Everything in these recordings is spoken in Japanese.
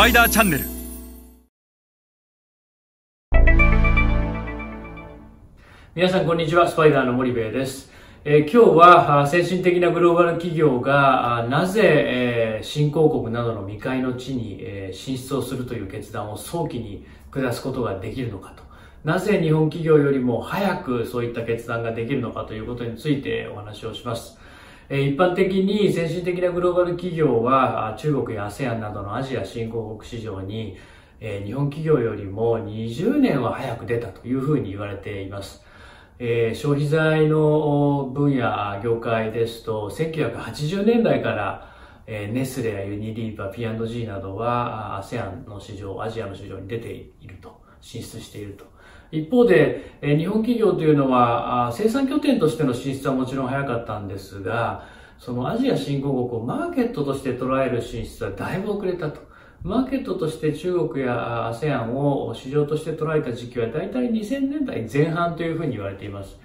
パイダーチャンネル皆さんこんにちは。スパイダーの森部です、えー今日は先進的なグローバル企業がなぜ、えー新興国などの未開の地に、えー進出をするという決断を早期に下すことができるのかと。なぜ日本企業よりも早くそういった決断ができるのかということについてお話をします。一般的に先進的なグローバル企業は中国や ASEAN などのアジア新興国市場に、日本企業よりも20年は早く出たというふうに言われています。え消費財の分野、業界ですと、1980年代から、えネスレやユニリーバ、P&G などは、ASEAN の市場、アジアの市場に出ていると、進出していると。一方で、日本企業というのは、生産拠点としての進出はもちろん早かったんですが、そのアジア新興国をマーケットとして捉える進出はだいぶ遅れたと。マーケットとして中国や ASEAN を市場として捉えた時期は大体2000年代前半というふうに言われています。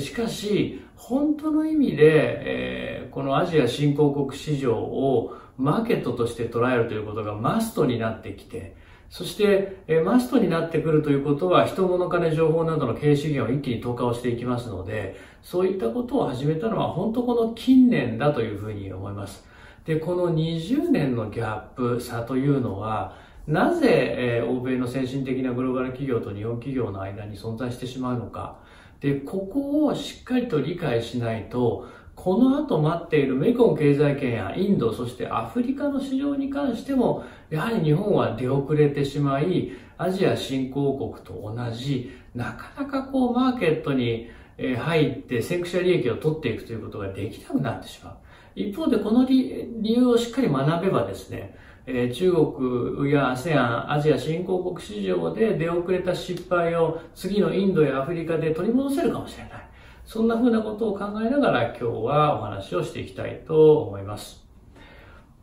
しかし、本当の意味で、えこのアジア新興国市場をマーケットとして捉えるということがマストになってきて、そして、えマストになってくるということは、人物金情報などの経営資源を一気に投下をしていきますので、そういったことを始めたのは本当この近年だというふうに思います。で、この20年のギャップ差というのは、なぜ、え欧米の先進的なグローバル企業と日本企業の間に存在してしまうのか。で、ここをしっかりと理解しないと、この後待っているメコン経済圏やインド、そしてアフリカの市場に関しても、やはり日本は出遅れてしまい、アジア新興国と同じ、なかなかこうマーケットに入って先駆者利益を取っていくということができなくなってしまう。一方でこの理由をしっかり学べばですね、え中国や ASEAN、アジア新興国市場で出遅れた失敗を次のインドやアフリカで取り戻せるかもしれない。そんな風なことを考えながら今日はお話をしていきたいと思います。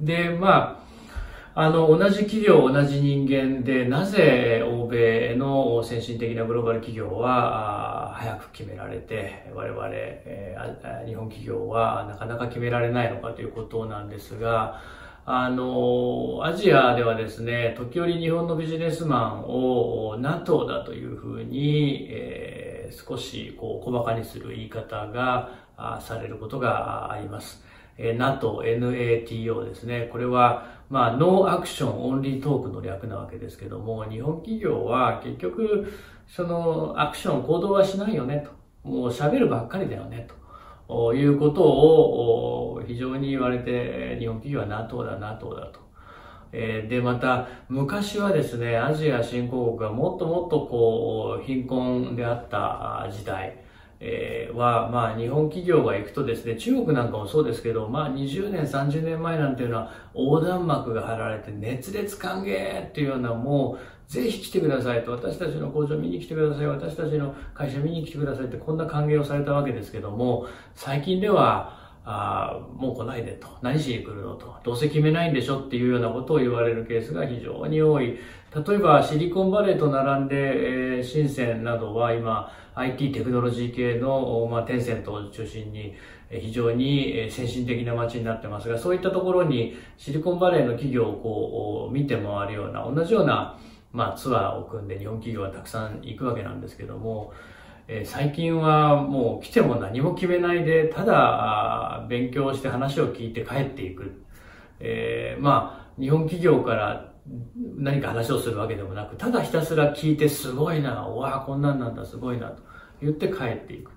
で、まあ、あの、同じ企業、同じ人間で、なぜ欧米の先進的なグローバル企業は早く決められて、我々、えー日本企業はなかなか決められないのかということなんですが、あの、アジアではですね、時折日本のビジネスマンを NATO だというふうに、えー少しこう小馬鹿にする言い方があされることがあります。えー NATO、NATO ですね。これは、まあ、ノーアクションオンリートークの略なわけですけども、日本企業は結局、そのアクション、行動はしないよねと。もう喋るばっかりだよねと。いうことをお非常に言われて、日本企業は NATO だ、NATO だと。えで、また、昔はですね、アジア新興国がもっともっとこう、貧困であった時代、えは、まあ、日本企業が行くとですね、中国なんかもそうですけど、まあ、20年、30年前なんていうのは、横断幕が張られて、熱烈歓迎っていうような、もう、ぜひ来てくださいと、私たちの工場見に来てください、私たちの会社見に来てくださいって、こんな歓迎をされたわけですけども、最近では、あーもう来ないでと。何しに来るのと。どうせ決めないんでしょっていうようなことを言われるケースが非常に多い。例えばシリコンバレーと並んで、えー深センなどは今 IT テクノロジー系の、まあ、テンセントを中心に非常に先進的な街になってますが、そういったところにシリコンバレーの企業をこう見て回るような、同じようなまあ、ツアーを組んで日本企業はたくさん行くわけなんですけども、え最近はもう来ても何も決めないで、ただ勉強して話を聞いて帰っていく。えーまあ、日本企業から何か話をするわけでもなく、ただひたすら聞いてすごいな、うわあこんなんなんだ、すごいな、と言って帰っていく。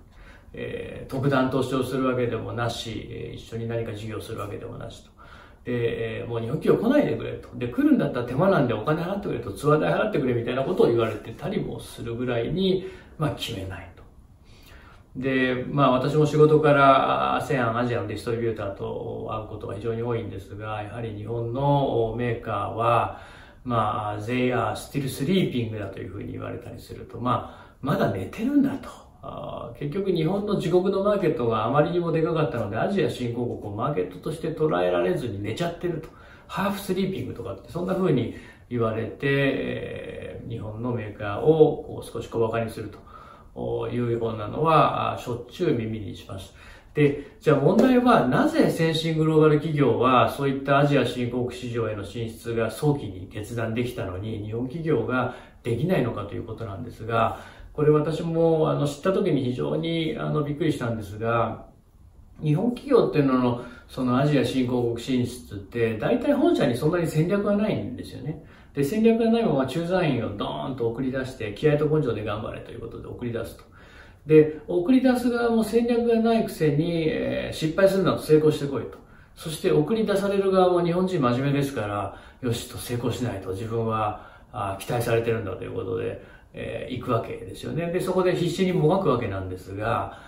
えー特段投資をするわけでもなし、え一緒に何か事業するわけでもなしと。で、えーもう日本企業来ないでくれと。で、来るんだったら手間なんでお金払ってくれと、ツアー代払ってくれみたいなことを言われてたりもするぐらいに、まあ決めないと。で、まあ私も仕事から ASEAN、アジアのディストリビューターと会うことが非常に多いんですが、やはり日本のメーカーは、まあ、they are still sleeping だというふうに言われたりすると、まあ、まだ寝てるんだと。結局日本の自国のマーケットがあまりにもでかかったので、アジア新興国をマーケットとして捉えられずに寝ちゃってると。ハーフスリーピングとかって、そんな風に言われて、日本のメーカーを少し小馬鹿にするというようなのは、しょっちゅう耳にします。で、じゃあ問題はなぜ先進グローバル企業はそういったアジア新興国市場への進出が早期に決断できたのに日本企業ができないのかということなんですが、これ私もあの知った時に非常にあのびっくりしたんですが、日本企業っていうののそのアジア新興国進出って大体本社にそんなに戦略がないんですよね。で、戦略がないまま駐在員をドーンと送り出して気合と根性で頑張れということで送り出すと。で、送り出す側も戦略がないくせに、えー、失敗するなと成功してこいと。そして送り出される側も日本人真面目ですから、よしと成功しないと自分はあ期待されてるんだということで、えー、行くわけですよね。で、そこで必死にもがくわけなんですが、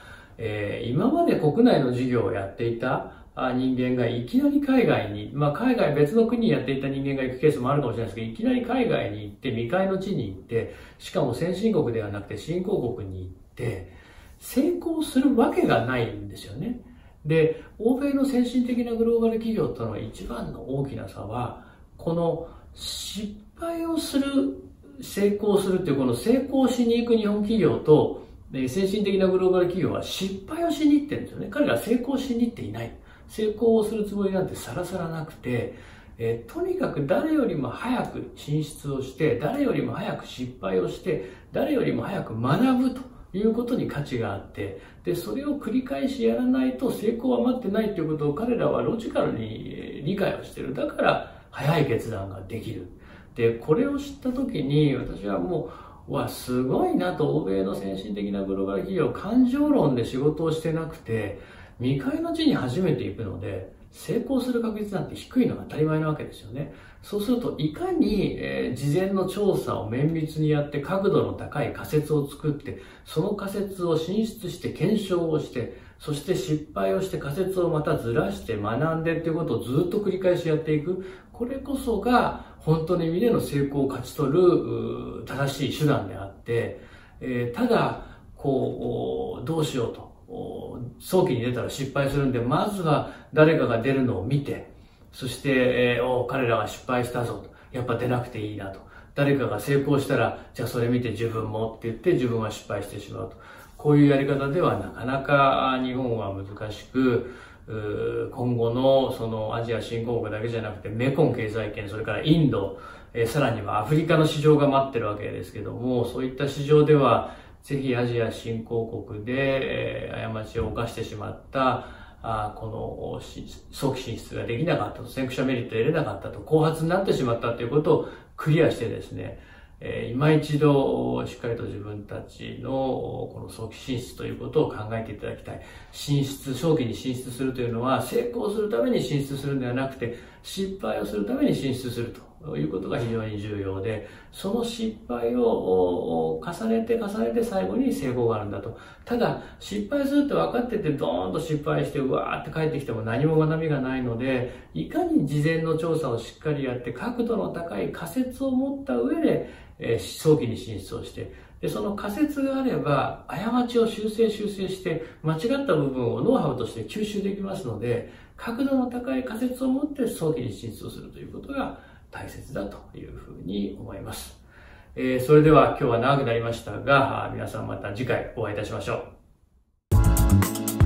えー、今まで国内の事業をやっていた人間がいきなり海外に、まあ海外別の国にやっていた人間が行くケースもあるかもしれないですけど、いきなり海外に行って未開の地に行って、しかも先進国ではなくて新興国に行って、成功するわけがないんですよね。で、欧米の先進的なグローバル企業との一番の大きな差は、この失敗をする、成功するっていうこの成功しに行く日本企業と、で先進的なグローバル企業は失敗をしに行ってるんですよね。彼らは成功しに行っていない。成功をするつもりなんてさらさらなくて、え、とにかく誰よりも早く進出をして、誰よりも早く失敗をして、誰よりも早く学ぶということに価値があって、で、それを繰り返しやらないと成功は待ってないということを彼らはロジカルに理解をしている。だから早い決断ができる。で、これを知った時に私はもう、わ、すごいなと欧米の先進的なグローバル企業、感情論で仕事をしてなくて、未開の地に初めて行くので、成功する確率なんて低いのが当たり前なわけですよね。そうすると、いかに、えー、事前の調査を綿密にやって角度の高い仮説を作って、その仮説を進出して検証をして、そして失敗をして仮説をまたずらして学んでっていうことをずっと繰り返しやっていく。これこそが本当の意味での成功を勝ち取る正しい手段であって、えー、ただ、こう、どうしようと。早期に出たら失敗するんで、まずは誰かが出るのを見て、そして、えー、お彼らが失敗したぞと。やっぱ出なくていいなと。誰かが成功したら、じゃあそれ見て自分もって言って自分は失敗してしまうと。こういうやり方ではなかなか日本は難しく、今後のそのアジア新興国だけじゃなくてメコン経済圏、それからインド、えさらにはアフリカの市場が待ってるわけですけども、そういった市場ではぜひアジア新興国で、えー、過ちを犯してしまったあこの早期進出ができなかったと、先駆者メリットを得れなかったと、後発になってしまったということをクリアしてですね、え、今一度しっかりと自分たちのこの早期進出ということを考えていただきたい。進出、早期に進出するというのは成功するために進出するんではなくて、失敗をするために進出すると。いうことが非常に重要で、その失敗を重ねて重ねて最後に成功があるんだと。ただ、失敗するって分かっててドーンと失敗してうわーって帰ってきても何も学びがないので、いかに事前の調査をしっかりやって角度の高い仮説を持った上で、早期に進出をして、で、その仮説があれば、過ちを修正修正して、間違った部分をノウハウとして吸収できますので、角度の高い仮説を持って早期に進出をするということが、大切だというふうに思います。えー、それでは今日は長くなりましたが、皆さんまた次回お会いいたしましょう。